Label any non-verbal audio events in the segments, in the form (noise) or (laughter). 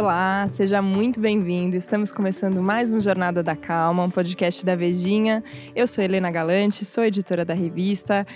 Olá, seja muito bem-vindo. Estamos começando mais um Jornada da Calma, um podcast da Vejinha. Eu sou Helena Galante, sou editora da revista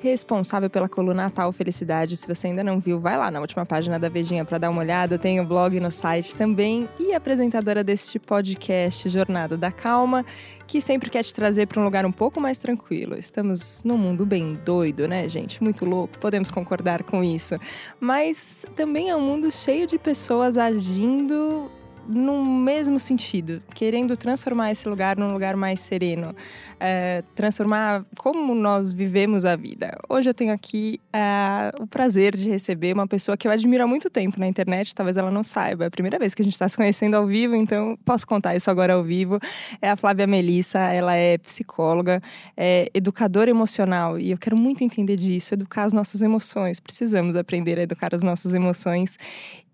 responsável pela coluna Natal Felicidade. Se você ainda não viu, vai lá na última página da Vejinha para dar uma olhada. Tem o blog no site também e apresentadora deste podcast Jornada da Calma, que sempre quer te trazer para um lugar um pouco mais tranquilo. Estamos num mundo bem doido, né, gente? Muito louco, podemos concordar com isso. Mas também é um mundo cheio de pessoas agindo no mesmo sentido, querendo transformar esse lugar num lugar mais sereno, é, transformar como nós vivemos a vida. Hoje eu tenho aqui é, o prazer de receber uma pessoa que eu admiro há muito tempo na internet, talvez ela não saiba, é a primeira vez que a gente está se conhecendo ao vivo, então posso contar isso agora ao vivo. É a Flávia Melissa, ela é psicóloga, é educadora emocional e eu quero muito entender disso, educar as nossas emoções. Precisamos aprender a educar as nossas emoções.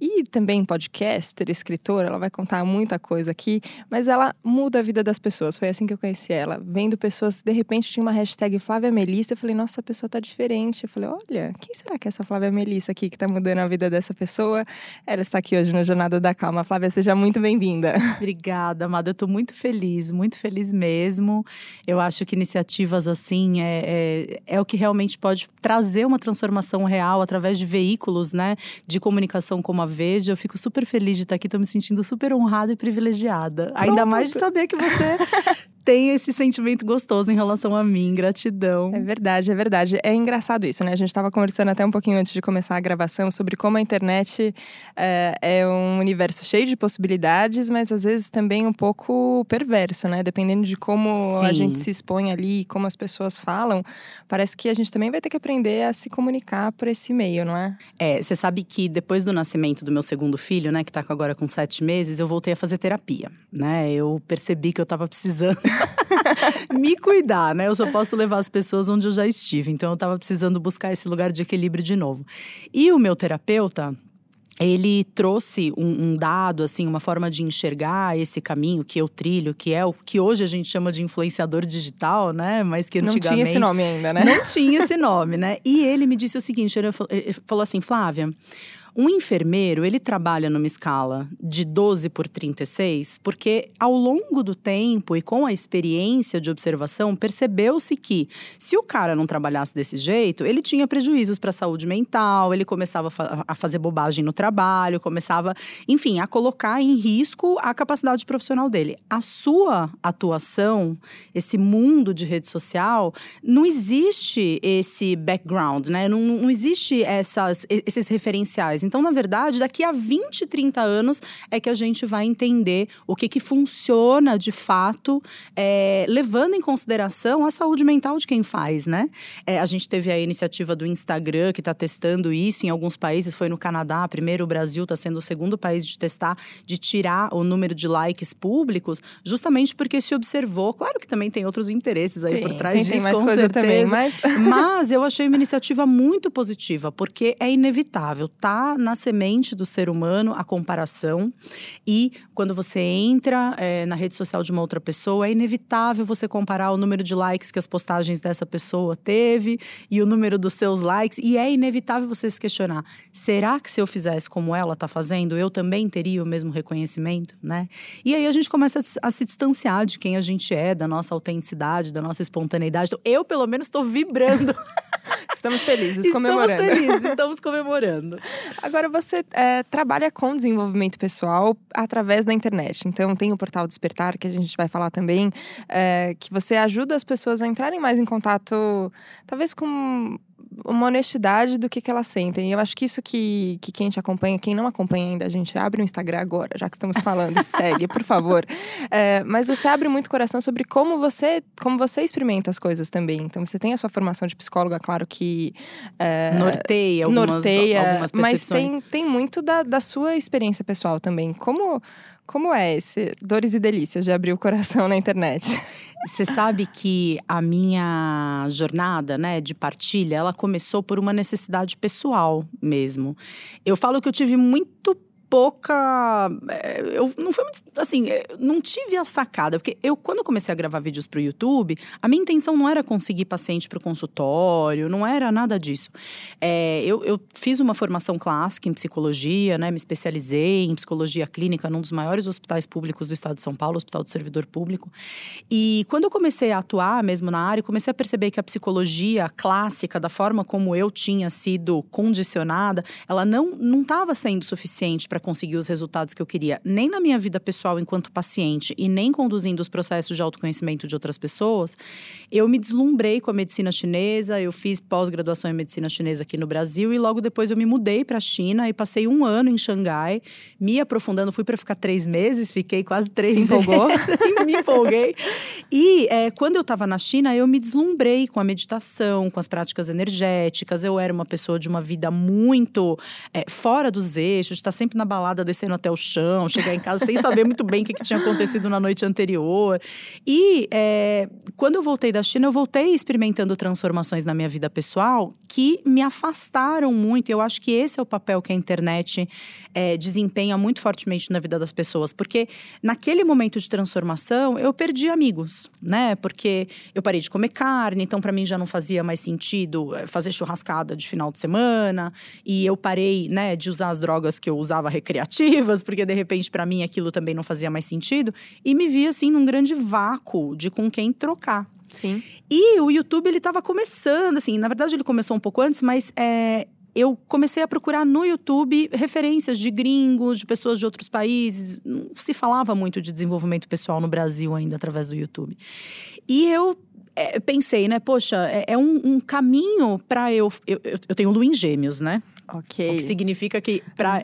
E também podcaster, escritora, ela vai contar muita coisa aqui, mas ela muda a vida das pessoas. Foi assim que eu conheci ela. Vendo pessoas, de repente tinha uma hashtag Flávia Melissa, eu falei, nossa, a pessoa tá diferente. Eu falei, olha, quem será que é essa Flávia Melissa aqui que tá mudando a vida dessa pessoa? Ela está aqui hoje no Jornada da Calma. Flávia, seja muito bem-vinda. Obrigada, amada. Eu tô muito feliz, muito feliz mesmo. Eu acho que iniciativas assim é, é, é o que realmente pode trazer uma transformação real através de veículos, né, de comunicação como a Veja. Eu fico super feliz de estar aqui, tô me sentindo super honrada e privilegiada. Pronto. Ainda mais de saber que você (laughs) tem esse sentimento gostoso em relação a mim, gratidão. É verdade, é verdade. É engraçado isso, né? A gente estava conversando até um pouquinho antes de começar a gravação sobre como a internet é, é, um universo cheio de possibilidades, mas às vezes também um pouco perverso, né? Dependendo de como Sim. a gente se expõe ali, como as pessoas falam, parece que a gente também vai ter que aprender a se comunicar por esse meio, não é? É, você sabe que depois do nascimento do meu segundo filho, né, que está agora com sete meses, eu voltei a fazer terapia, né? Eu percebi que eu estava precisando (laughs) me cuidar, né? Eu só posso levar as pessoas onde eu já estive. Então eu estava precisando buscar esse lugar de equilíbrio de novo. E o meu terapeuta, ele trouxe um, um, dado, assim, uma forma de enxergar esse caminho que eu trilho, que é o que hoje a gente chama de influenciador digital, né? Mas que antigamente. Não tinha esse nome ainda, né? Não tinha esse nome, né? E ele me disse o seguinte: ele falou assim, Flávia. Um enfermeiro, ele trabalha numa escala de 12 por 36, porque ao longo do tempo e com a experiência de observação, percebeu-se que se o cara não trabalhasse desse jeito, ele tinha prejuízos para a saúde mental, ele começava a fazer bobagem no trabalho, começava, enfim, a colocar em risco a capacidade profissional dele. A sua atuação, esse mundo de rede social, não existe esse background, né? Não, não existe essas, esses referenciais. Então, na verdade, daqui a 20, 30 anos é que a gente vai entender o que, que funciona de fato, é, levando em consideração a saúde mental de quem faz, né? É, a gente teve a iniciativa do Instagram que está testando isso em alguns países, foi no Canadá, primeiro o Brasil está sendo o segundo país de testar, de tirar o número de likes públicos, justamente porque se observou, claro que também tem outros interesses aí tem, por trás tem, disso, tem mais coisa certeza. também, mas... mas eu achei uma iniciativa muito positiva, porque é inevitável, tá na semente do ser humano a comparação. E quando você entra é, na rede social de uma outra pessoa, é inevitável você comparar o número de likes que as postagens dessa pessoa teve e o número dos seus likes. E é inevitável você se questionar: será que se eu fizesse como ela está fazendo, eu também teria o mesmo reconhecimento, né? E aí a gente começa a se distanciar de quem a gente é, da nossa autenticidade, da nossa espontaneidade. Então, eu, pelo menos, estou vibrando. (laughs) Estamos felizes, comemorando. Estamos felizes, (laughs) estamos comemorando. Agora, você é, trabalha com desenvolvimento pessoal através da internet. Então, tem o portal Despertar, que a gente vai falar também, é, que você ajuda as pessoas a entrarem mais em contato, talvez com uma honestidade do que, que elas sentem. E eu acho que isso que, que quem te acompanha, quem não acompanha ainda, a gente abre o Instagram agora, já que estamos falando, (laughs) segue, por favor. É, mas você abre muito coração sobre como você, como você experimenta as coisas também. Então você tem a sua formação de psicóloga, claro que. É, norteia algumas, norteia, algumas Mas tem, tem muito da, da sua experiência pessoal também. Como. Como é esse dores e delícias de abrir o coração na internet? Você sabe que a minha jornada, né, de partilha, ela começou por uma necessidade pessoal mesmo. Eu falo que eu tive muito pouca. É, eu não foi muito. Assim, é, não tive a sacada. Porque eu, quando comecei a gravar vídeos para o YouTube, a minha intenção não era conseguir paciente para o consultório, não era nada disso. É, eu, eu fiz uma formação clássica em psicologia, né? Me especializei em psicologia clínica num dos maiores hospitais públicos do estado de São Paulo, Hospital do Servidor Público. E quando eu comecei a atuar mesmo na área, comecei a perceber que a psicologia clássica, da forma como eu tinha sido condicionada, ela não estava sendo suficiente para conseguir os resultados que eu queria, nem na minha vida pessoal enquanto paciente e nem conduzindo os processos de autoconhecimento de outras pessoas, eu me deslumbrei com a medicina chinesa, eu fiz pós-graduação em medicina chinesa aqui no Brasil e logo depois eu me mudei para a China e passei um ano em Xangai, me aprofundando, fui para ficar três meses, fiquei quase três Se empolgou? (laughs) me empolguei. E é, quando eu estava na China, eu me deslumbrei com a meditação, com as práticas energéticas, eu era uma pessoa de uma vida muito é, fora dos eixos, de estar sempre na na balada descendo até o chão, chegar em casa sem saber muito bem o que, que tinha acontecido na noite anterior. E é, quando eu voltei da China, eu voltei experimentando transformações na minha vida pessoal que me afastaram muito. Eu acho que esse é o papel que a internet é, desempenha muito fortemente na vida das pessoas, porque naquele momento de transformação eu perdi amigos, né? Porque eu parei de comer carne, então para mim já não fazia mais sentido é, fazer churrascada de final de semana, e eu parei, né, de usar as drogas que eu usava recreativas, porque de repente para mim aquilo também não fazia mais sentido, e me vi assim num grande vácuo de com quem trocar. Sim. E o YouTube ele estava começando, assim, na verdade ele começou um pouco antes, mas é, eu comecei a procurar no YouTube referências de gringos, de pessoas de outros países. Não se falava muito de desenvolvimento pessoal no Brasil ainda através do YouTube. E eu é, pensei, né? Poxa, é, é um, um, caminho para eu, eu. Eu tenho em gêmeos, né? Ok. O que significa que para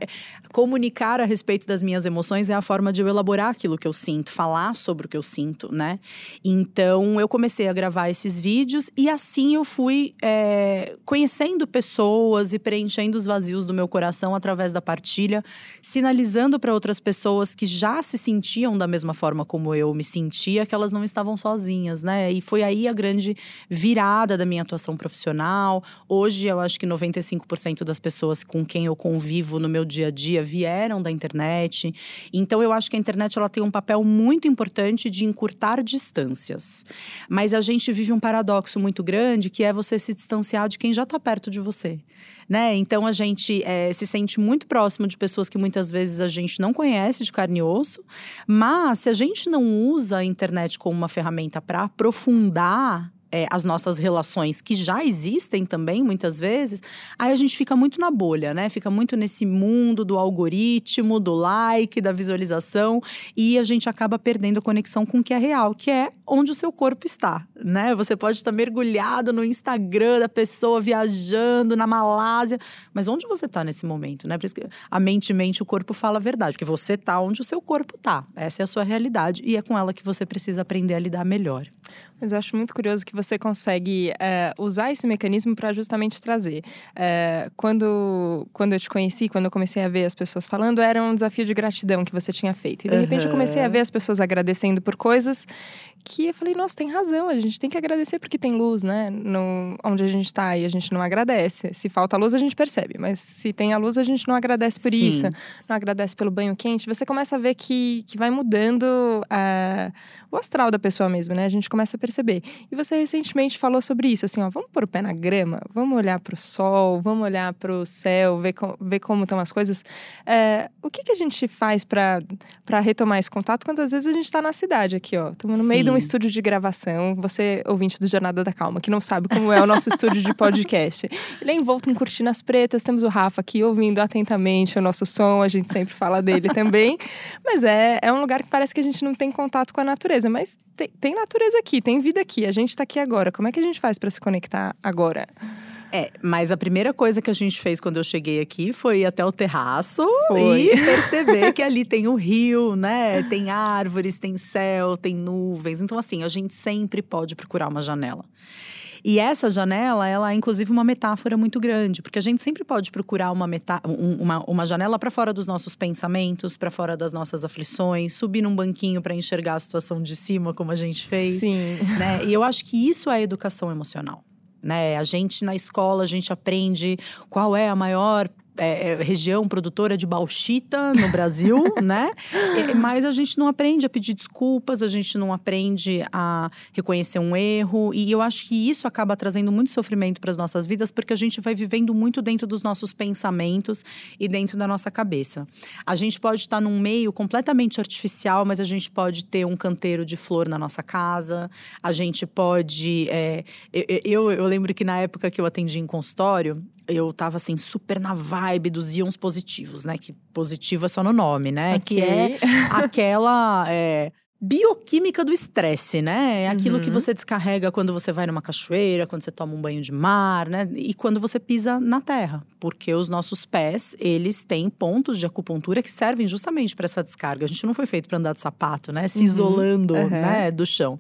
comunicar a respeito das minhas emoções é a forma de eu elaborar aquilo que eu sinto, falar sobre o que eu sinto, né? Então eu comecei a gravar esses vídeos e assim eu fui é, conhecendo pessoas e preenchendo os vazios do meu coração através da partilha, sinalizando para outras pessoas que já se sentiam da mesma forma como eu me sentia, que elas não estavam sozinhas, né? E foi aí a grande virada da minha atuação profissional. Hoje eu acho que 95% das pessoas pessoas com quem eu convivo no meu dia a dia vieram da internet. Então eu acho que a internet ela tem um papel muito importante de encurtar distâncias. Mas a gente vive um paradoxo muito grande que é você se distanciar de quem já está perto de você. Né? Então a gente é, se sente muito próximo de pessoas que muitas vezes a gente não conhece de carne e osso, mas se a gente não usa a internet como uma ferramenta para aprofundar é, as nossas relações que já existem também, muitas vezes, aí a gente fica muito na bolha, né? Fica muito nesse mundo do algoritmo, do like, da visualização, e a gente acaba perdendo a conexão com o que é real, que é onde o seu corpo está, né? Você pode estar mergulhado no Instagram da pessoa viajando na Malásia, mas onde você está nesse momento, né? Por isso que a mente mente, o corpo fala a verdade, porque você está onde o seu corpo está. Essa é a sua realidade e é com ela que você precisa aprender a lidar melhor. Mas eu acho muito curioso que você consegue é, usar esse mecanismo para justamente trazer. É, quando, quando eu te conheci, quando eu comecei a ver as pessoas falando, era um desafio de gratidão que você tinha feito. E de uhum. repente eu comecei a ver as pessoas agradecendo por coisas que eu falei, nossa, tem razão, a gente tem que agradecer porque tem luz, né? No, onde a gente está e a gente não agradece. Se falta luz, a gente percebe, mas se tem a luz, a gente não agradece por Sim. isso, não agradece pelo banho quente. Você começa a ver que, que vai mudando uh, o astral da pessoa mesmo, né? A gente começa a perceber. E você recentemente falou sobre isso, assim, ó, vamos pôr o pé na grama, vamos olhar para o sol, vamos olhar para o céu, ver, com, ver como estão as coisas. Uh, o que, que a gente faz para retomar esse contato quando às vezes a gente está na cidade aqui, ó? Estamos no Sim. meio de um estúdio de gravação, você, ouvinte do Jornada da Calma, que não sabe como é o nosso estúdio de podcast. Ele é envolto em cortinas pretas, temos o Rafa aqui ouvindo atentamente o nosso som, a gente sempre fala dele também. Mas é, é um lugar que parece que a gente não tem contato com a natureza, mas tem, tem natureza aqui, tem vida aqui, a gente está aqui agora. Como é que a gente faz para se conectar agora? É, mas a primeira coisa que a gente fez quando eu cheguei aqui foi ir até o terraço foi. e (laughs) perceber que ali tem o rio, né? Tem árvores, tem céu, tem nuvens. Então, assim, a gente sempre pode procurar uma janela. E essa janela, ela é inclusive uma metáfora muito grande, porque a gente sempre pode procurar uma, uma, uma janela para fora dos nossos pensamentos, para fora das nossas aflições, subir num banquinho para enxergar a situação de cima, como a gente fez. Sim. Né? E eu acho que isso é educação emocional né? A gente na escola a gente aprende qual é a maior é, é, região produtora de bauxita no Brasil, (laughs) né? Mas a gente não aprende a pedir desculpas, a gente não aprende a reconhecer um erro. E eu acho que isso acaba trazendo muito sofrimento para as nossas vidas, porque a gente vai vivendo muito dentro dos nossos pensamentos e dentro da nossa cabeça. A gente pode estar num meio completamente artificial, mas a gente pode ter um canteiro de flor na nossa casa, a gente pode. É, eu, eu lembro que na época que eu atendi em consultório, eu tava assim, super na vibe dos íons positivos, né? Que positivo é só no nome, né? Okay. Que é (laughs) aquela. É, bioquímica do estresse, né? É aquilo uhum. que você descarrega quando você vai numa cachoeira, quando você toma um banho de mar, né? E quando você pisa na terra, porque os nossos pés, eles têm pontos de acupuntura que servem justamente para essa descarga. A gente não foi feito para andar de sapato, né? Se uhum. isolando, uhum. né, do chão.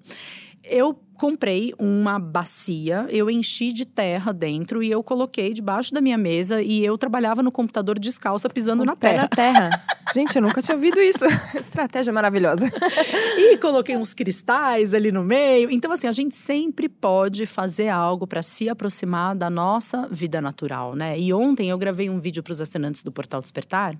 Eu comprei uma bacia, eu enchi de terra dentro e eu coloquei debaixo da minha mesa e eu trabalhava no computador descalça pisando na terra. Na terra. (laughs) Gente, eu nunca tinha ouvido isso. (laughs) Estratégia maravilhosa. e coloquei uns cristais ali no meio. Então assim, a gente sempre pode fazer algo para se aproximar da nossa vida natural, né? E ontem eu gravei um vídeo para os assinantes do Portal Despertar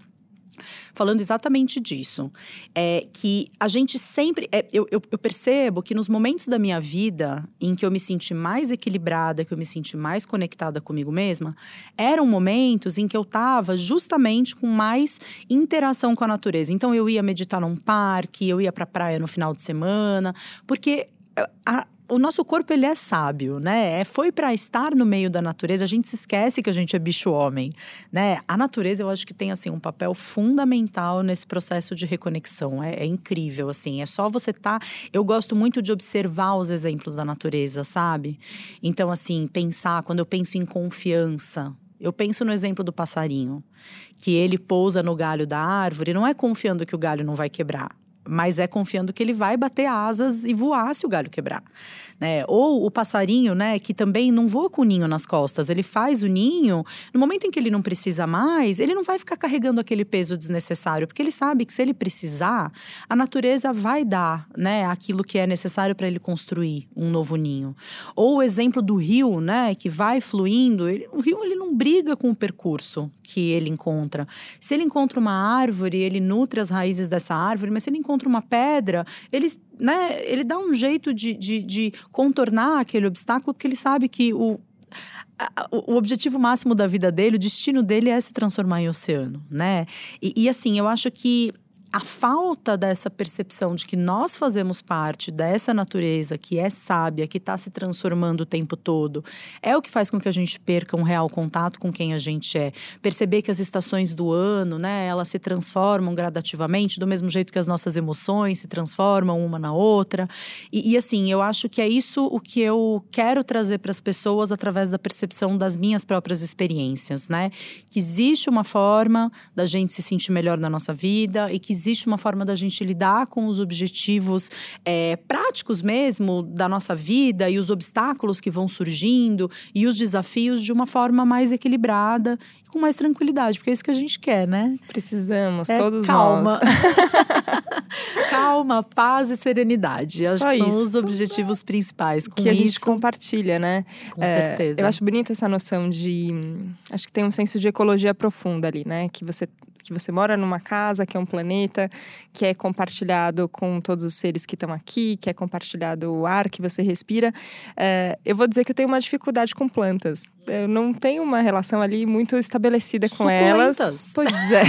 falando exatamente disso. É que a gente sempre. É, eu, eu, eu, percebo que nos momentos da minha vida em que eu me senti mais equilibrada, que eu me senti mais conectada comigo mesma, eram momentos em que eu estava justamente com mais interação com a natureza. Então eu ia meditar num parque, eu ia para a praia no final de semana, porque. A, o nosso corpo ele é sábio, né? É, foi para estar no meio da natureza. A gente se esquece que a gente é bicho homem, né? A natureza eu acho que tem assim um papel fundamental nesse processo de reconexão. É, é incrível assim. É só você tá. Eu gosto muito de observar os exemplos da natureza, sabe? Então assim pensar quando eu penso em confiança, eu penso no exemplo do passarinho, que ele pousa no galho da árvore, não é confiando que o galho não vai quebrar mas é confiando que ele vai bater asas e voar se o galho quebrar. Né? Ou o passarinho, né, que também não voa com o ninho nas costas, ele faz o ninho, no momento em que ele não precisa mais, ele não vai ficar carregando aquele peso desnecessário, porque ele sabe que se ele precisar, a natureza vai dar, né, aquilo que é necessário para ele construir um novo ninho. Ou o exemplo do rio, né, que vai fluindo, ele, o rio ele não briga com o percurso que ele encontra. Se ele encontra uma árvore, ele nutre as raízes dessa árvore, mas se ele encontra uma pedra, ele né, ele dá um jeito de, de, de contornar aquele obstáculo, porque ele sabe que o, o objetivo máximo da vida dele, o destino dele é se transformar em oceano, né? E, e assim, eu acho que a falta dessa percepção de que nós fazemos parte dessa natureza que é sábia, que está se transformando o tempo todo, é o que faz com que a gente perca um real contato com quem a gente é. Perceber que as estações do ano, né, elas se transformam gradativamente, do mesmo jeito que as nossas emoções se transformam uma na outra. E, e assim, eu acho que é isso o que eu quero trazer para as pessoas através da percepção das minhas próprias experiências, né? Que existe uma forma da gente se sentir melhor na nossa vida e que existe uma forma da gente lidar com os objetivos é, práticos mesmo da nossa vida e os obstáculos que vão surgindo e os desafios de uma forma mais equilibrada e com mais tranquilidade, porque é isso que a gente quer, né? Precisamos, é, todos calma. nós. (laughs) calma, paz e serenidade. Só Acho isso. são os objetivos principais. Com que a gente compartilha, né? Com é, certeza. Eu acho bonita essa noção de. Acho que tem um senso de ecologia profunda ali, né? Que você que você mora numa casa, que é um planeta, que é compartilhado com todos os seres que estão aqui, que é compartilhado o ar que você respira. É, eu vou dizer que eu tenho uma dificuldade com plantas. Eu não tenho uma relação ali muito estabelecida com elas. Pois é.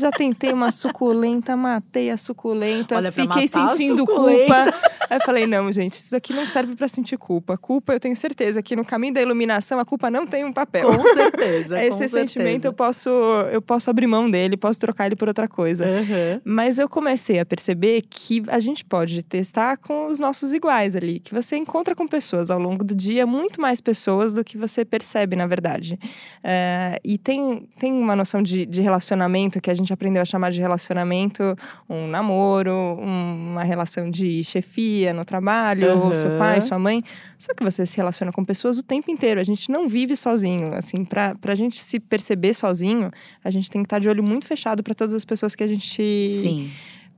Já tentei uma suculenta, matei a suculenta, Olha, fiquei sentindo culpa. Aí eu falei, não, gente, isso aqui não serve para sentir culpa. Culpa, eu tenho certeza que no caminho da iluminação a culpa não tem um papel. Com certeza. (laughs) Esse com sentimento certeza. eu posso, eu posso abrir mão dele, posso trocar ele por outra coisa. Uhum. Mas eu comecei a perceber que a gente pode testar com os nossos iguais ali, que você encontra com pessoas ao longo do dia, muito mais pessoas do que você percebe, na verdade. Uh, e tem, tem uma noção de, de relacionamento que a gente aprendeu a chamar de relacionamento, um namoro, um, uma relação de chefia no trabalho, uhum. ou seu pai, sua mãe. Só que você se relaciona com pessoas o tempo inteiro. A gente não vive sozinho. Assim, pra, pra gente se perceber sozinho, a gente tem que estar de olho muito fechado para todas as pessoas que a gente. Sim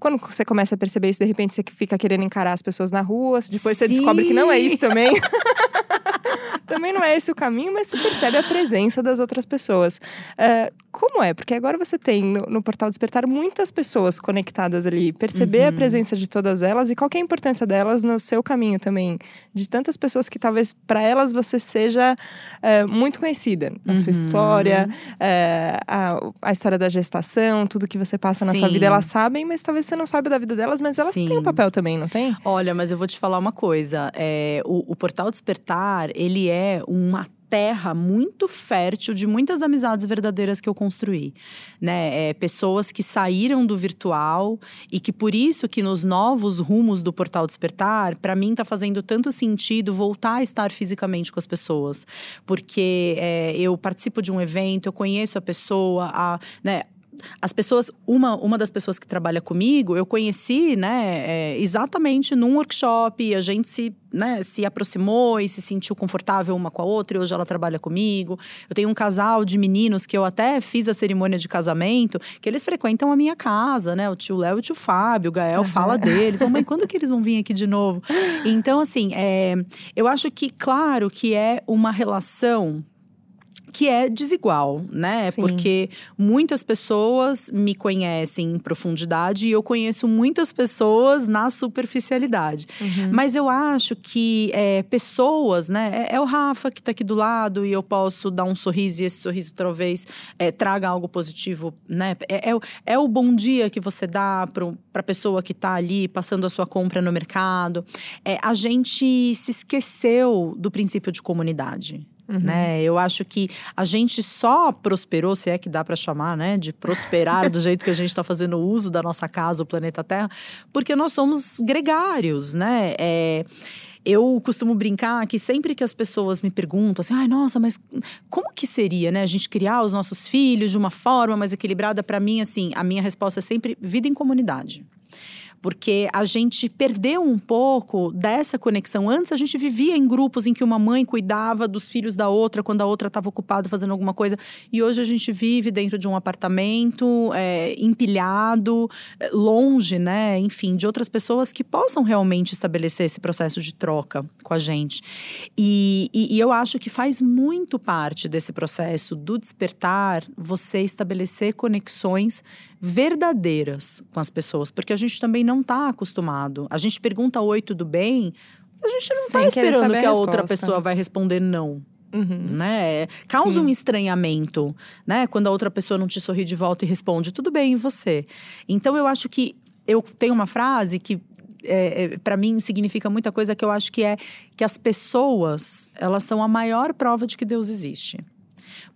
quando você começa a perceber isso, de repente você fica querendo encarar as pessoas na rua, depois Sim. você descobre que não é isso também. (laughs) também não é esse o caminho, mas você percebe a presença das outras pessoas. Uh, como é? Porque agora você tem no, no Portal Despertar muitas pessoas conectadas ali. Perceber uhum. a presença de todas elas e qual é a importância delas no seu caminho também. De tantas pessoas que talvez para elas você seja é, muito conhecida. A uhum. sua história, é, a, a, história da gestação, tudo que você passa na Sim. sua vida, elas sabem, mas talvez você não saiba da vida delas, mas elas Sim. têm um papel também, não tem? Olha, mas eu vou te falar uma coisa. É, o, o Portal Despertar, ele é uma terra muito fértil de muitas amizades verdadeiras que eu construí, né? É, pessoas que saíram do virtual e que por isso que nos novos rumos do Portal Despertar, para mim está fazendo tanto sentido voltar a estar fisicamente com as pessoas, porque é, eu participo de um evento, eu conheço a pessoa, a, né? As pessoas, uma, uma das pessoas que trabalha comigo, eu conheci, né, é, exatamente num workshop, e a gente se, né, se aproximou e se sentiu confortável uma com a outra, e hoje ela trabalha comigo. Eu tenho um casal de meninos que eu até fiz a cerimônia de casamento, que eles frequentam a minha casa, né, o tio Léo e o tio Fábio, o Gael uhum. fala deles, mãe, (laughs) quando que eles vão vir aqui de novo? Então, assim, é, eu acho que, claro, que é uma relação que é desigual, né? Sim. Porque muitas pessoas me conhecem em profundidade e eu conheço muitas pessoas na superficialidade. Uhum. Mas eu acho que é, pessoas, né? É, é, o Rafa que está aqui do lado e eu posso dar um sorriso e esse sorriso talvez é, traga algo positivo, né? É, é, é o bom dia que você dá para a pessoa que está ali passando a sua compra no mercado. É, a gente se esqueceu do princípio de comunidade. Uhum. Né? Eu acho que a gente só prosperou, se é que dá para chamar, né, de prosperar do (laughs) jeito que a gente está fazendo uso da nossa casa, o planeta Terra, porque nós somos gregários, né? É, eu costumo brincar que sempre que as pessoas me perguntam assim, ai, nossa, mas como que seria, né, a gente criar os nossos filhos de uma forma mais equilibrada? Para mim, assim, a minha resposta é sempre vida em comunidade porque a gente perdeu um pouco dessa conexão. Antes a gente vivia em grupos em que uma mãe cuidava dos filhos da outra quando a outra estava ocupada fazendo alguma coisa, e hoje a gente vive dentro de um apartamento é, empilhado, é, longe, né? Enfim, de outras pessoas que possam realmente estabelecer esse processo de troca com a gente. E, e, e eu acho que faz muito parte desse processo do despertar você estabelecer conexões verdadeiras com as pessoas, porque a gente também não está acostumado. A gente pergunta oi, tudo bem? A gente não está esperando que a, a outra pessoa vai responder não. Uhum. Né? Causa Sim. um estranhamento, né? Quando a outra pessoa não te sorri de volta e responde, tudo bem, e você? Então eu acho que eu tenho uma frase que é, é para mim significa muita coisa que eu acho que é que as pessoas elas são a maior prova de que Deus existe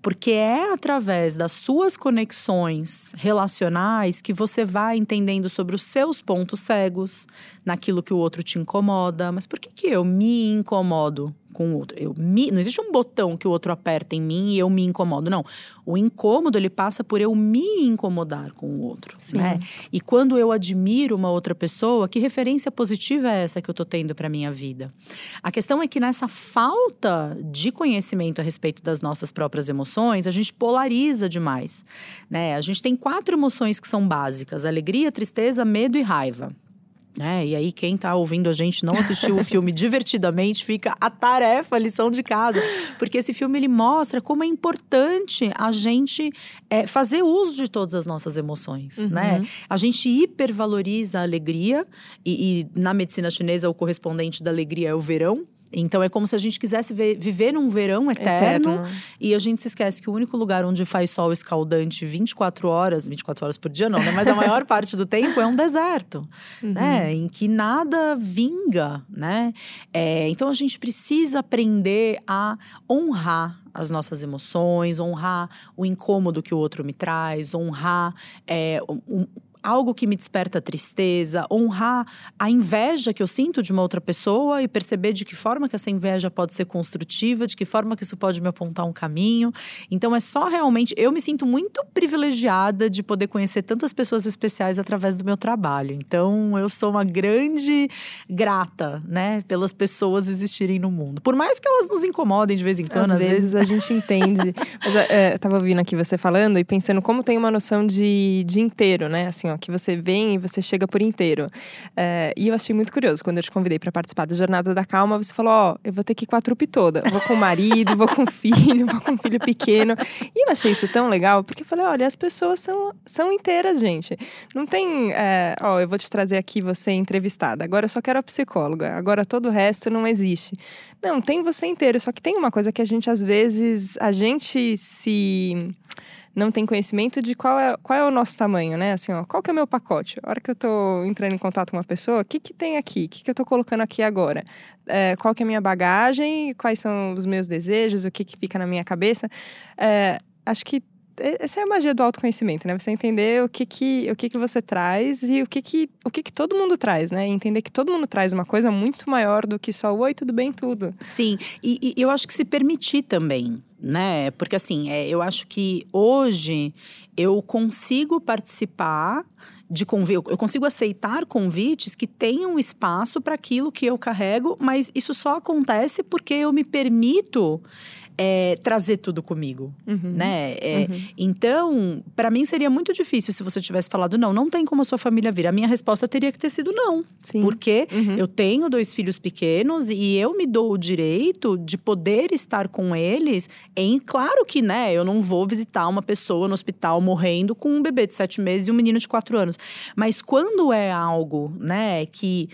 porque é através das suas conexões relacionais que você vai entendendo sobre os seus pontos cegos, naquilo que o outro te incomoda. Mas por que, que eu me incomodo com o outro. Eu me, não existe um botão que o outro aperta em mim e eu me incomodo. Não. O incômodo, ele passa por eu me incomodar com o outro. Sim. Né? E quando eu admiro uma outra pessoa, que referência positiva é essa que eu tô tendo para minha vida? A questão é que nessa falta de conhecimento a respeito das nossas próprias emoções, a gente polariza demais. Né? A gente tem quatro emoções que são básicas: alegria, tristeza, medo e raiva. É, e aí, quem está ouvindo a gente não assistiu o filme (laughs) divertidamente, fica a tarefa, a lição de casa. Porque esse filme ele mostra como é importante a gente é, fazer uso de todas as nossas emoções. Uhum. Né? A gente hipervaloriza a alegria, e, e na medicina chinesa o correspondente da alegria é o verão. Então é como se a gente quisesse ver, viver num verão eterno, eterno, e a gente se esquece que o único lugar onde faz sol escaldante 24 horas, 24 horas por dia não, né? Mas a maior (laughs) parte do tempo é um deserto, uhum. né? Em que nada vinga, né? É, então a gente precisa aprender a honrar as nossas emoções, honrar o incômodo que o outro me traz, honrar é, um, algo que me desperta tristeza, honrar a inveja que eu sinto de uma outra pessoa e perceber de que forma que essa inveja pode ser construtiva, de que forma que isso pode me apontar um caminho. Então é só realmente, eu me sinto muito privilegiada de poder conhecer tantas pessoas especiais através do meu trabalho. Então eu sou uma grande grata, né, pelas pessoas existirem no mundo. Por mais que elas nos incomodem de vez em quando, às, às vezes, vezes a gente entende. (laughs) Mas é, eu tava ouvindo aqui você falando e pensando como tem uma noção de, de inteiro, né? Assim, ó, que você vem e você chega por inteiro. É, e eu achei muito curioso, quando eu te convidei para participar do Jornada da Calma, você falou, ó, oh, eu vou ter que ir com a trupe toda. Vou com o marido, vou com o filho, vou com o filho pequeno. E eu achei isso tão legal, porque eu falei, olha, as pessoas são, são inteiras, gente. Não tem, é, ó, eu vou te trazer aqui você entrevistada. Agora eu só quero a psicóloga. Agora todo o resto não existe. Não, tem você inteiro. Só que tem uma coisa que a gente, às vezes, a gente se não tem conhecimento de qual é, qual é o nosso tamanho, né? Assim, ó, qual que é o meu pacote? A hora que eu tô entrando em contato com uma pessoa, o que que tem aqui? O que que eu tô colocando aqui agora? É, qual que é a minha bagagem? Quais são os meus desejos? O que que fica na minha cabeça? É, acho que essa é a magia do autoconhecimento, né? Você entender o que que, o que, que você traz e o que que, o que que todo mundo traz, né? Entender que todo mundo traz uma coisa muito maior do que só oi, tudo bem, tudo. Sim, e, e eu acho que se permitir também, né? Porque assim, é, eu acho que hoje eu consigo participar de convite, eu consigo aceitar convites que tenham espaço para aquilo que eu carrego, mas isso só acontece porque eu me permito é, trazer tudo comigo, uhum. né? É, uhum. Então, para mim seria muito difícil se você tivesse falado não, não tem como a sua família vir. A minha resposta teria que ter sido não, Sim. porque uhum. eu tenho dois filhos pequenos e eu me dou o direito de poder estar com eles. Em claro que, né? Eu não vou visitar uma pessoa no hospital morrendo com um bebê de sete meses e um menino de quatro anos. Mas quando é algo, né, que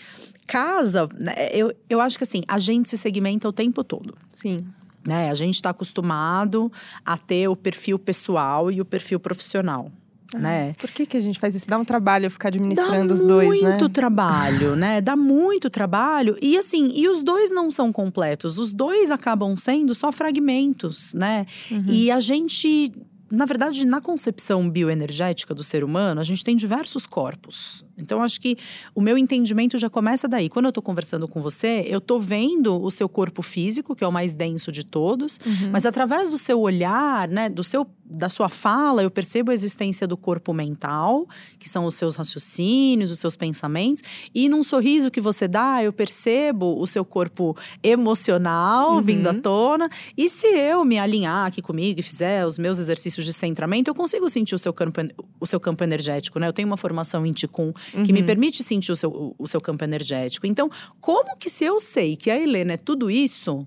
casa, né, eu, eu acho que assim, a gente se segmenta o tempo todo. Sim. Né? A gente está acostumado a ter o perfil pessoal e o perfil profissional. Ah, né? Por que, que a gente faz isso? Dá um trabalho ficar administrando Dá os dois, né? Dá muito trabalho, né? Dá muito trabalho. E assim, e os dois não são completos. Os dois acabam sendo só fragmentos, né? Uhum. E a gente na verdade, na concepção bioenergética do ser humano, a gente tem diversos corpos. Então, acho que o meu entendimento já começa daí. Quando eu estou conversando com você, eu estou vendo o seu corpo físico, que é o mais denso de todos, uhum. mas através do seu olhar, né, do seu da sua fala, eu percebo a existência do corpo mental, que são os seus raciocínios, os seus pensamentos, e num sorriso que você dá, eu percebo o seu corpo emocional uhum. vindo à tona. E se eu me alinhar aqui comigo e fizer os meus exercícios de centramento, eu consigo sentir o seu campo, o seu campo energético, né? Eu tenho uma formação em Ticum uhum. que me uhum. permite sentir o seu, o seu campo energético. Então, como que se eu sei que a Helena é tudo isso,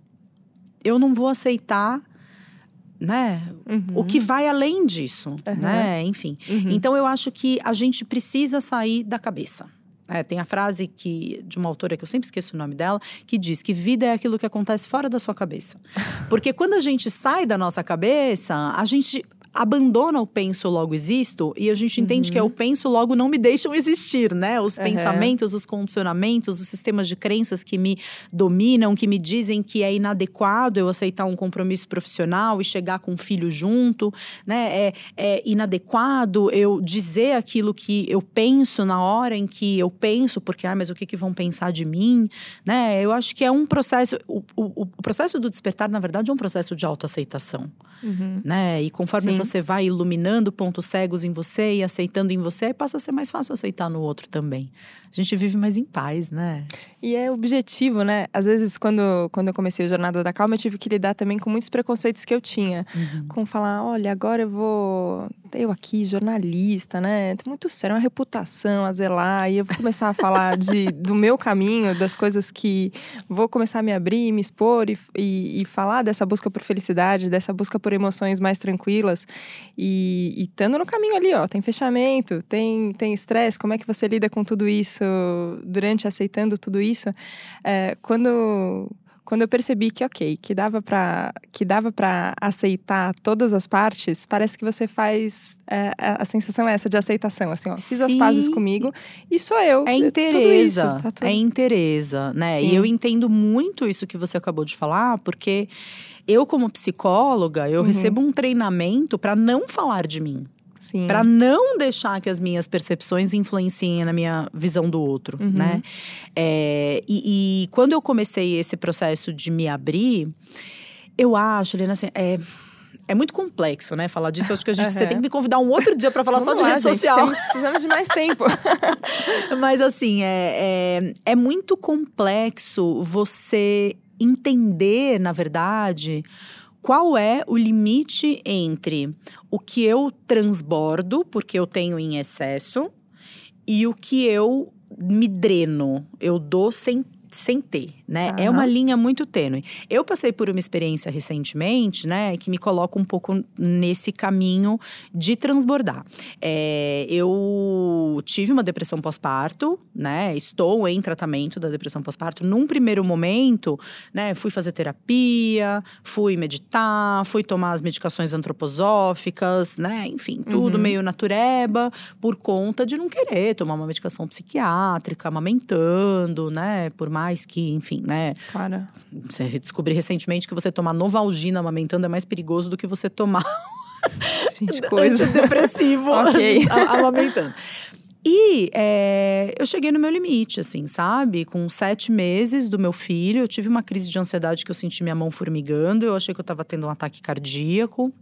eu não vou aceitar né? Uhum. O que vai além disso, uhum. né? Enfim. Uhum. Então eu acho que a gente precisa sair da cabeça. É, tem a frase que de uma autora que eu sempre esqueço o nome dela, que diz que vida é aquilo que acontece fora da sua cabeça. (laughs) Porque quando a gente sai da nossa cabeça, a gente abandona o penso logo existo e a gente entende uhum. que é o uhum. penso logo não me deixam existir, né? Os uhum. pensamentos, os condicionamentos, os sistemas de crenças que me dominam, que me dizem que é inadequado eu aceitar um compromisso profissional e chegar com um filho junto, né? É, é inadequado eu dizer aquilo que eu penso na hora em que eu penso, porque ah, mas o que, que vão pensar de mim, né? Eu acho que é um processo, o, o, o processo do despertar, na verdade, é um processo de autoaceitação, uhum. né? E conforme Sim. você você vai iluminando pontos cegos em você e aceitando em você, passa a ser mais fácil aceitar no outro também. A gente vive mais em paz, né? E é objetivo, né? Às vezes, quando, quando eu comecei a Jornada da Calma, eu tive que lidar também com muitos preconceitos que eu tinha. Uhum. Com falar, olha, agora eu vou. Eu aqui, jornalista, né? Muito sério, uma reputação a zelar. E eu vou começar a falar de, (laughs) do meu caminho, das coisas que vou começar a me abrir, me expor e, e, e falar dessa busca por felicidade, dessa busca por emoções mais tranquilas. E estando no caminho ali, ó, tem fechamento, tem estresse, como é que você lida com tudo isso durante aceitando tudo isso? É, quando quando eu percebi que ok, que dava para que dava para aceitar todas as partes, parece que você faz é, a sensação é essa de aceitação, assim, ó, fiz Sim. as pazes comigo e sou eu. É interesa, tá tudo... é interesa, né? Sim. E eu entendo muito isso que você acabou de falar, porque eu como psicóloga, eu uhum. recebo um treinamento para não falar de mim para não deixar que as minhas percepções influenciem na minha visão do outro, uhum. né? É, e, e, quando eu comecei esse processo de me abrir, eu acho, Helena, assim, é, é muito complexo, né? Falar disso. Acho que a gente, uhum. você tem que me convidar um outro dia para falar Vamos só de lá, rede gente, social. Precisamos de mais tempo. (laughs) Mas assim, é, é, é muito complexo você entender, na verdade, qual é o limite entre o que eu transbordo, porque eu tenho em excesso, e o que eu me dreno, eu dou sem sem ter, né? Uhum. É uma linha muito tênue. Eu passei por uma experiência recentemente, né, que me coloca um pouco nesse caminho de transbordar. É, eu tive uma depressão pós-parto, né? Estou em tratamento da depressão pós-parto. Num primeiro momento, né, fui fazer terapia, fui meditar, fui tomar as medicações antroposóficas, né? Enfim, tudo uhum. meio natureba, por conta de não querer tomar uma medicação psiquiátrica, amamentando, né? Por mais mais que, enfim, né? Claro. Você descobri recentemente que você tomar Novalgina amamentando é mais perigoso do que você tomar. (laughs) Gente, (laughs) coisa. depressivo (laughs) amamentando. E é, eu cheguei no meu limite, assim, sabe? Com sete meses do meu filho, eu tive uma crise de ansiedade que eu senti minha mão formigando. Eu achei que eu estava tendo um ataque cardíaco.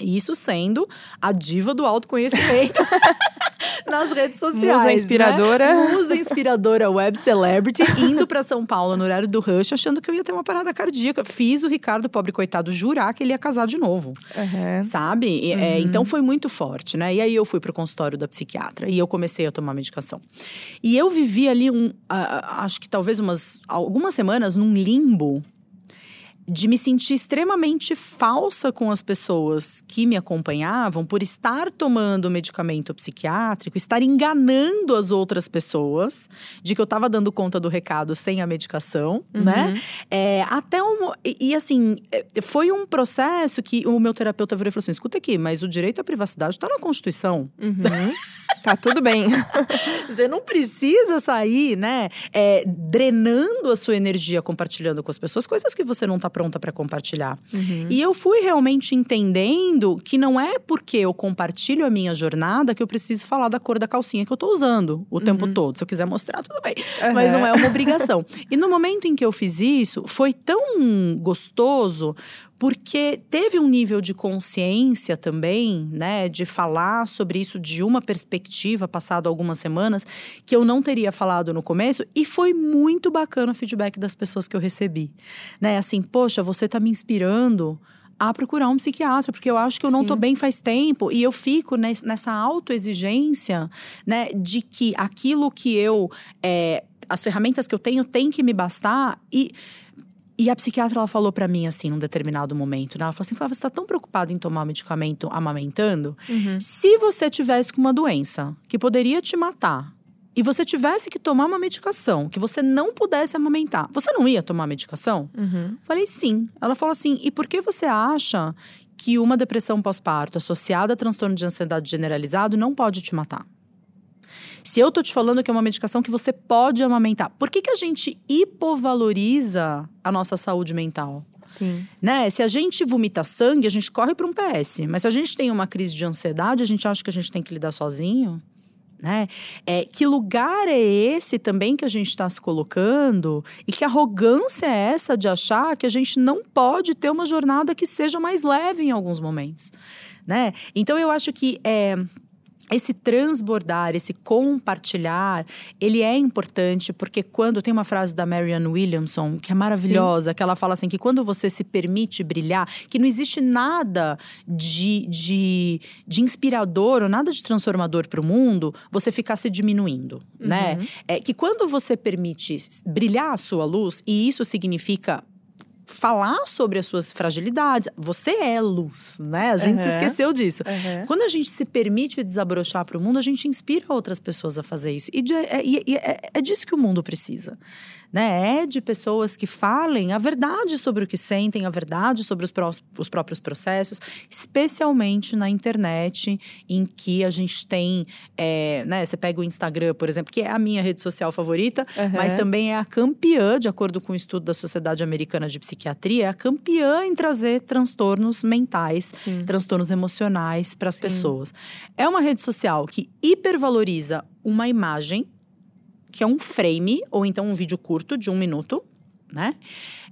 Isso sendo a diva do autoconhecimento. (laughs) nas redes sociais. Musa inspiradora. Né? Musa inspiradora web celebrity, indo para São Paulo no horário do rush, achando que eu ia ter uma parada cardíaca. Fiz o Ricardo, pobre coitado, jurar que ele ia casar de novo. Uhum. Sabe? É, uhum. é, então foi muito forte, né? E aí eu fui pro consultório da psiquiatra e eu comecei a tomar medicação. E eu vivi ali um, uh, acho que talvez umas algumas semanas num limbo de me sentir extremamente falsa com as pessoas que me acompanhavam por estar tomando medicamento psiquiátrico, estar enganando as outras pessoas de que eu estava dando conta do recado sem a medicação, uhum. né? É, até um, e, e, assim, é, foi um processo que o meu terapeuta virou e falou assim: escuta aqui, mas o direito à privacidade está na Constituição. Uhum. (laughs) tá tudo bem. (laughs) Você não precisa sair, né? É, drenando a sua energia compartilhando com as pessoas coisas que você não está pronta para compartilhar. Uhum. E eu fui realmente entendendo que não é porque eu compartilho a minha jornada que eu preciso falar da cor da calcinha que eu tô usando o uhum. tempo todo. Se eu quiser mostrar, tudo bem. Uhum. Mas não é uma (laughs) obrigação. e no momento em que eu fiz isso, foi tão gostoso porque teve um nível de consciência também, né, de falar sobre isso de uma perspectiva, passado algumas semanas, que eu não teria falado no começo, e foi muito bacana o feedback das pessoas que eu recebi, né, assim, poxa, você está me inspirando a procurar um psiquiatra, porque eu acho que eu não estou bem faz tempo e eu fico nessa autoexigência, né, de que aquilo que eu, é, as ferramentas que eu tenho tem que me bastar e e a psiquiatra ela falou para mim assim, num determinado momento, né? Ela falou assim: Flávia, você tá tão preocupada em tomar medicamento amamentando? Uhum. Se você tivesse com uma doença que poderia te matar e você tivesse que tomar uma medicação que você não pudesse amamentar, você não ia tomar medicação? Uhum. Falei sim. Ela falou assim: e por que você acha que uma depressão pós-parto associada a transtorno de ansiedade generalizado não pode te matar? Se eu tô te falando que é uma medicação que você pode amamentar, por que, que a gente hipovaloriza a nossa saúde mental? Sim. Né? Se a gente vomita sangue, a gente corre para um PS. Mas se a gente tem uma crise de ansiedade, a gente acha que a gente tem que lidar sozinho. Né? É, que lugar é esse também que a gente está se colocando e que arrogância é essa de achar que a gente não pode ter uma jornada que seja mais leve em alguns momentos, né? Então eu acho que é, esse transbordar, esse compartilhar, ele é importante porque quando tem uma frase da Marianne Williamson que é maravilhosa, Sim. que ela fala assim que quando você se permite brilhar, que não existe nada de, de, de inspirador ou nada de transformador para o mundo, você ficar se diminuindo, né? uhum. né? É que quando você permite brilhar a sua luz e isso significa falar sobre as suas fragilidades. Você é luz, né? A gente uhum. se esqueceu disso. Uhum. Quando a gente se permite desabrochar para o mundo, a gente inspira outras pessoas a fazer isso. E, de, é, é, é, é disso que o mundo precisa né? É de pessoas que falem a verdade sobre o que sentem, a verdade sobre os, pró os próprios processos, especialmente na internet, em que a gente tem, é, né? Você pega o Instagram, por exemplo, que é a minha rede social favorita, uhum. mas também é a campeã, de acordo com o um estudo da Sociedade Americana de Psiquiatria, é a campeã em trazer transtornos mentais, Sim. transtornos emocionais para as pessoas. É uma rede social que hipervaloriza uma imagem que é um frame, ou então um vídeo curto de um minuto, né?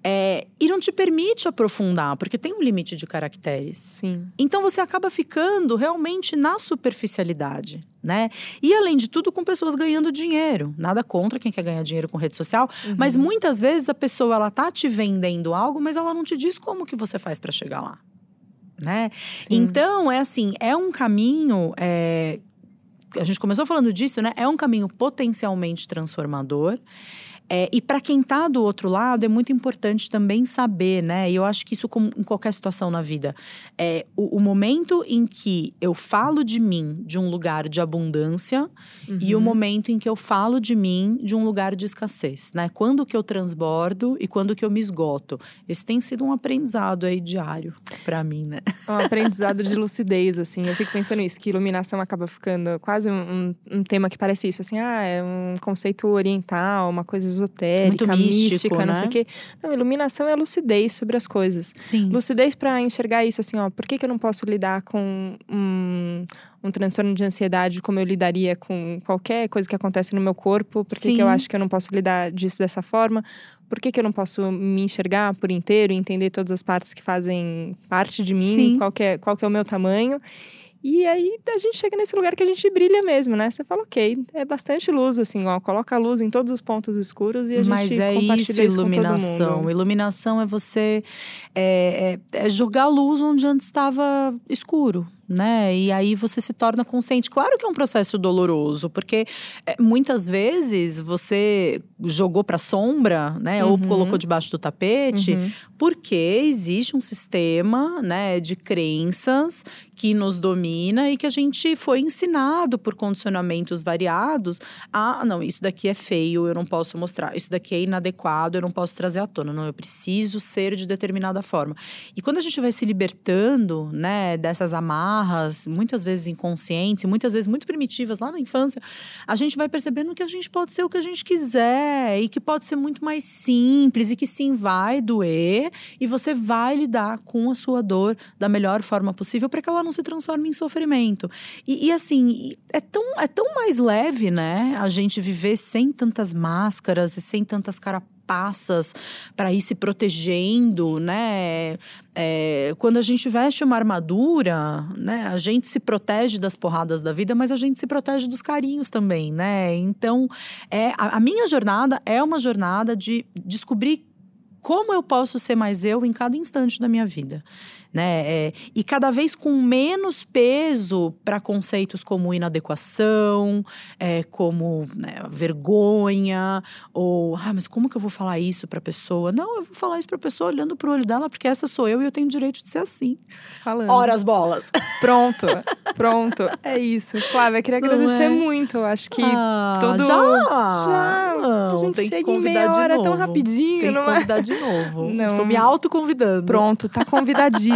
É, e não te permite aprofundar, porque tem um limite de caracteres. Sim. Então você acaba ficando realmente na superficialidade, né? E além de tudo, com pessoas ganhando dinheiro. Nada contra quem quer ganhar dinheiro com rede social, uhum. mas muitas vezes a pessoa ela tá te vendendo algo, mas ela não te diz como que você faz para chegar lá. Né? Então, é assim, é um caminho é, a gente começou falando disso, né? É um caminho potencialmente transformador. É, e para quem está do outro lado, é muito importante também saber, né? E eu acho que isso, como em qualquer situação na vida, é o, o momento em que eu falo de mim de um lugar de abundância uhum. e o momento em que eu falo de mim de um lugar de escassez, né? Quando que eu transbordo e quando que eu me esgoto. Esse tem sido um aprendizado aí diário para mim, né? Um aprendizado de lucidez, assim. Eu fico pensando isso, que iluminação acaba ficando quase um, um, um tema que parece isso, assim, ah, é um conceito oriental, uma coisa esotérica, Muito mística, místico, né? não sei o né? quê. Não, iluminação é lucidez sobre as coisas. Sim. Lucidez para enxergar isso assim, ó, por que, que eu não posso lidar com um, um transtorno de ansiedade como eu lidaria com qualquer coisa que acontece no meu corpo? Por que, que eu acho que eu não posso lidar disso dessa forma? Por que, que eu não posso me enxergar por inteiro, entender todas as partes que fazem parte de mim, Sim. qual que, é, qual que é o meu tamanho? E aí a gente chega nesse lugar que a gente brilha mesmo, né? Você fala, ok, é bastante luz, assim, ó, coloca a luz em todos os pontos escuros e a Mas gente é compartilha isso, iluminação. Iluminação é você é, é, é jogar luz onde antes estava escuro né? E aí você se torna consciente. Claro que é um processo doloroso, porque é, muitas vezes você jogou para sombra, né? Uhum. Ou colocou debaixo do tapete, uhum. porque existe um sistema, né, de crenças que nos domina e que a gente foi ensinado por condicionamentos variados a, não, isso daqui é feio, eu não posso mostrar. Isso daqui é inadequado, eu não posso trazer à tona. Não, eu preciso ser de determinada forma. E quando a gente vai se libertando, né, dessas amarras muitas vezes inconscientes, muitas vezes muito primitivas lá na infância, a gente vai percebendo que a gente pode ser o que a gente quiser e que pode ser muito mais simples e que sim vai doer e você vai lidar com a sua dor da melhor forma possível para que ela não se transforme em sofrimento. E, e assim, é tão, é tão mais leve, né, a gente viver sem tantas máscaras e sem tantas carapaças para ir se protegendo, né? É, quando a gente veste uma armadura, né? A gente se protege das porradas da vida, mas a gente se protege dos carinhos também, né? Então, é, a, a minha jornada é uma jornada de descobrir como eu posso ser mais eu em cada instante da minha vida né? É, e cada vez com menos peso para conceitos como inadequação, é, como né, vergonha, ou ah, mas como que eu vou falar isso para a pessoa? Não, eu vou falar isso para a pessoa olhando para o olho dela, porque essa sou eu e eu tenho direito de ser assim. Falando. Ora as bolas. Pronto, pronto. É isso. Flávia, queria agradecer é? muito. Acho que ah, todo. Já! Já! Não, a gente chega em meia hora tão rapidinho, tem não que é? convidar de novo. (laughs) Não. Estou me autoconvidando. Pronto, tá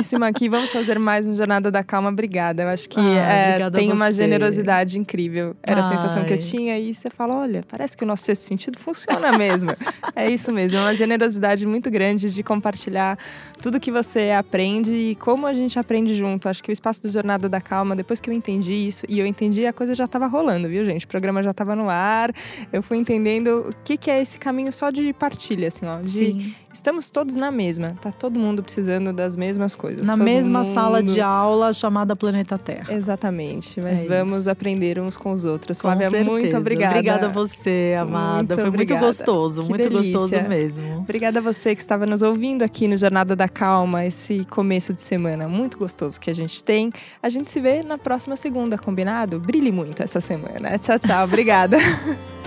convidadíssima aqui. Vamos fazer mais um Jornada da Calma. Obrigada. Eu acho que ah, é, tem uma generosidade incrível. Era Ai. a sensação que eu tinha. E você fala: olha, parece que o nosso sexto sentido funciona mesmo. (laughs) é isso mesmo. É uma generosidade muito grande de compartilhar tudo que você aprende e como a gente aprende junto. Acho que o espaço do Jornada da Calma, depois que eu entendi isso, e eu entendi, a coisa já estava rolando, viu, gente? O programa já estava no ar. Eu fui entendendo o que, que é esse caminho só de partilha, assim, ó. De Sim. Estamos todos na mesma. Tá todo mundo precisando das mesmas coisas. Na mesma mundo... sala de aula chamada Planeta Terra. Exatamente. Mas é vamos isso. aprender uns com os outros. Com Flávia, certeza. muito obrigada. Obrigada a você, amada. Muito Foi obrigada. muito gostoso, que muito delícia. gostoso mesmo. Obrigada a você que estava nos ouvindo aqui no Jornada da Calma, esse começo de semana muito gostoso que a gente tem. A gente se vê na próxima segunda, combinado? Brilhe muito essa semana. Tchau, tchau. Obrigada. (laughs)